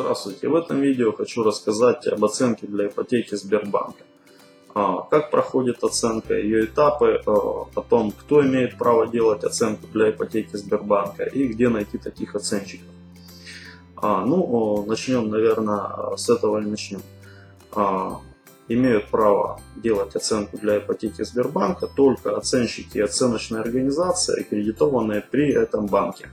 Здравствуйте! В этом видео хочу рассказать об оценке для ипотеки Сбербанка. А, как проходит оценка, ее этапы, а, о том, кто имеет право делать оценку для ипотеки Сбербанка и где найти таких оценщиков. А, ну, начнем, наверное, с этого и начнем. Имеют право делать оценку для ипотеки Сбербанка только оценщики и оценочные организации, аккредитованные при этом банке.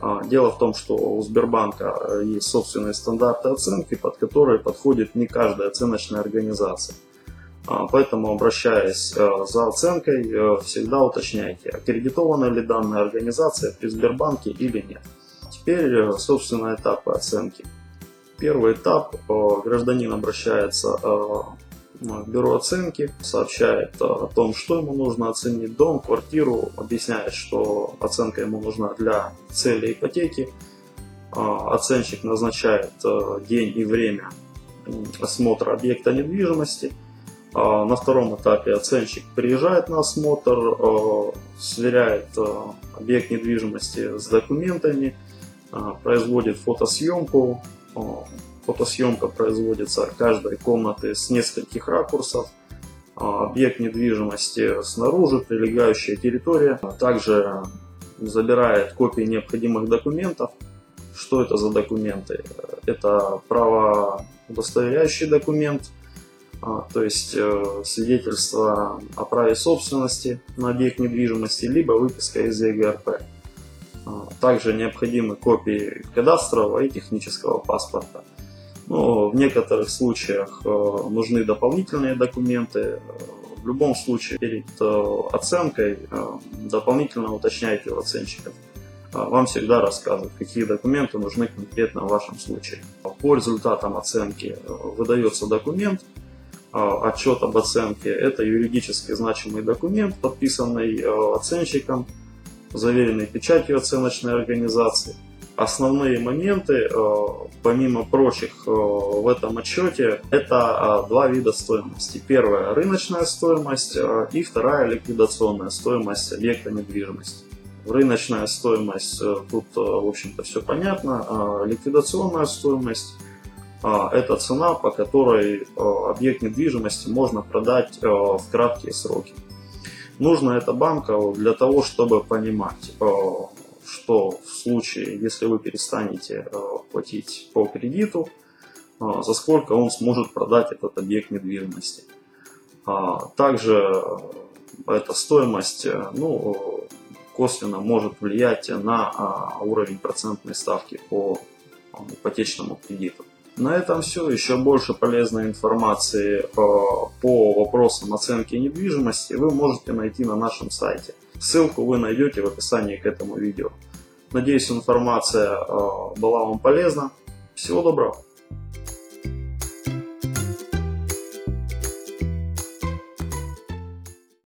А, дело в том, что у Сбербанка э, есть собственные стандарты оценки, под которые подходит не каждая оценочная организация. А, поэтому, обращаясь э, за оценкой, э, всегда уточняйте, аккредитована ли данная организация при Сбербанке или нет. Теперь, собственно, этапы оценки. Первый этап. Гражданин обращается бюро оценки, сообщает о том, что ему нужно оценить дом, квартиру, объясняет, что оценка ему нужна для цели ипотеки. А, оценщик назначает э, день и время осмотра объекта недвижимости. На втором этапе оценщик приезжает на осмотр, э, сверяет э, объект недвижимости с документами, производит фотосъемку, Фотосъемка производится каждой комнаты с нескольких ракурсов. А, объект недвижимости снаружи, прилегающая территория. Также забирает копии необходимых документов. Что это за документы? Это право удостоверяющий документ, а, то есть э, свидетельство о праве собственности на объект недвижимости, либо выписка из ЕГРП. А, также необходимы копии кадастрового и технического паспорта. Но в некоторых случаях э, нужны дополнительные документы. В любом случае, перед э, оценкой э, дополнительно уточняйте у оценщиков. Вам всегда расскажут, какие документы нужны конкретно в вашем случае. По результатам оценки выдается документ, отчет об оценке. Это юридически значимый документ, подписанный оценщиком, заверенный печатью оценочной организации основные моменты, э, помимо прочих э, в этом отчете, это э, два вида стоимости. Первая рыночная стоимость и вторая ликвидационная стоимость объекта недвижимости. Рыночная стоимость, тут в общем-то все понятно. Ликвидационная стоимость это цена, по которой объект недвижимости можно продать в краткие сроки. Нужно это банку для того, чтобы понимать, что в случае, если вы перестанете э, платить по кредиту, э, за сколько он сможет продать этот объект недвижимости. А, также эта стоимость э, ну, косвенно может влиять на а, уровень процентной ставки по ипотечному кредиту. На этом все. Еще больше полезной информации по вопросам оценки недвижимости вы можете найти на нашем сайте. Ссылку вы найдете в описании к этому видео. Надеюсь, информация э, была вам полезна. Всего доброго!